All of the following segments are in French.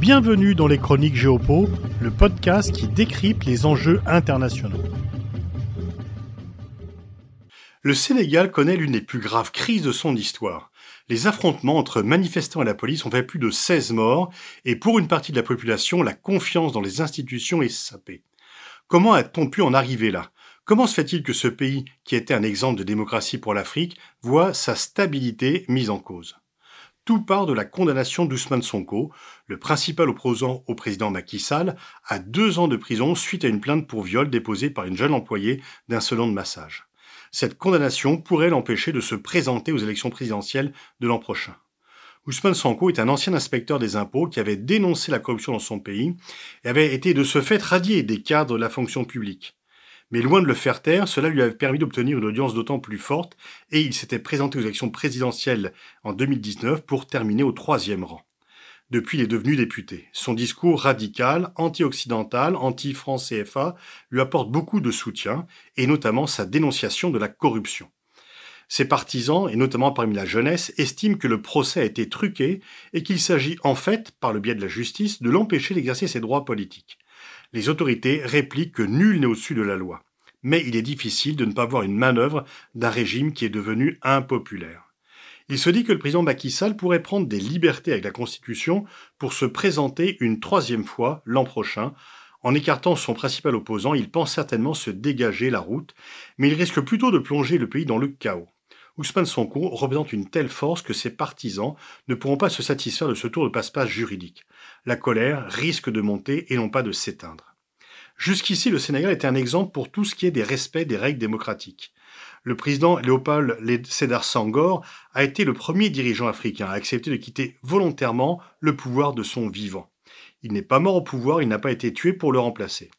Bienvenue dans les Chroniques Géopo, le podcast qui décrypte les enjeux internationaux. Le Sénégal connaît l'une des plus graves crises de son histoire. Les affrontements entre manifestants et la police ont fait plus de 16 morts, et pour une partie de la population, la confiance dans les institutions est sapée. Comment a-t-on pu en arriver là? Comment se fait-il que ce pays, qui était un exemple de démocratie pour l'Afrique, voit sa stabilité mise en cause? Tout part de la condamnation d'Ousmane Sonko, le principal opposant au président Macky Sall, à deux ans de prison suite à une plainte pour viol déposée par une jeune employée d'un salon de massage. Cette condamnation pourrait l'empêcher de se présenter aux élections présidentielles de l'an prochain. Ousmane Sonko est un ancien inspecteur des impôts qui avait dénoncé la corruption dans son pays et avait été de ce fait radié des cadres de la fonction publique. Mais loin de le faire taire, cela lui avait permis d'obtenir une audience d'autant plus forte et il s'était présenté aux élections présidentielles en 2019 pour terminer au troisième rang. Depuis, il est devenu député. Son discours radical, anti-occidental, anti-France CFA lui apporte beaucoup de soutien et notamment sa dénonciation de la corruption. Ses partisans, et notamment parmi la jeunesse, estiment que le procès a été truqué et qu'il s'agit en fait, par le biais de la justice, de l'empêcher d'exercer ses droits politiques les autorités répliquent que nul n'est au-dessus de la loi. Mais il est difficile de ne pas voir une manœuvre d'un régime qui est devenu impopulaire. Il se dit que le président Macky Sall pourrait prendre des libertés avec la Constitution pour se présenter une troisième fois l'an prochain. En écartant son principal opposant, il pense certainement se dégager la route, mais il risque plutôt de plonger le pays dans le chaos. Ousmane Sonko représente une telle force que ses partisans ne pourront pas se satisfaire de ce tour de passe-passe juridique. La colère risque de monter et non pas de s'éteindre. Jusqu'ici, le Sénégal était un exemple pour tout ce qui est des respects des règles démocratiques. Le président Léopold Sédar Senghor a été le premier dirigeant africain à accepter de quitter volontairement le pouvoir de son vivant. Il n'est pas mort au pouvoir, il n'a pas été tué pour le remplacer.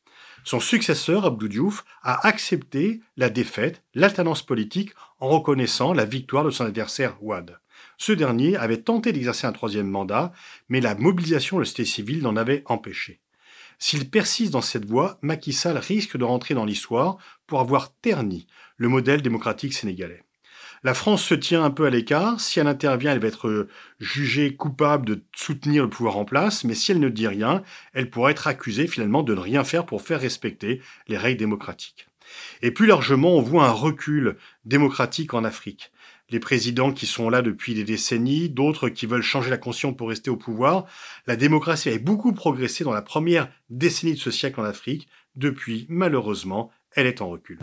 Son successeur, Abdou Diouf, a accepté la défaite, l'alternance politique, en reconnaissant la victoire de son adversaire Ouad. Ce dernier avait tenté d'exercer un troisième mandat, mais la mobilisation de la société civile l'en avait empêché. S'il persiste dans cette voie, Macky Sall risque de rentrer dans l'histoire pour avoir terni le modèle démocratique sénégalais. La France se tient un peu à l'écart. Si elle intervient, elle va être euh, jugée coupable de soutenir le pouvoir en place, mais si elle ne dit rien, elle pourra être accusée finalement de ne rien faire pour faire respecter les règles démocratiques. Et plus largement, on voit un recul démocratique en Afrique. Les présidents qui sont là depuis des décennies, d'autres qui veulent changer la conscience pour rester au pouvoir. La démocratie a beaucoup progressé dans la première décennie de ce siècle en Afrique. Depuis, malheureusement, elle est en recul.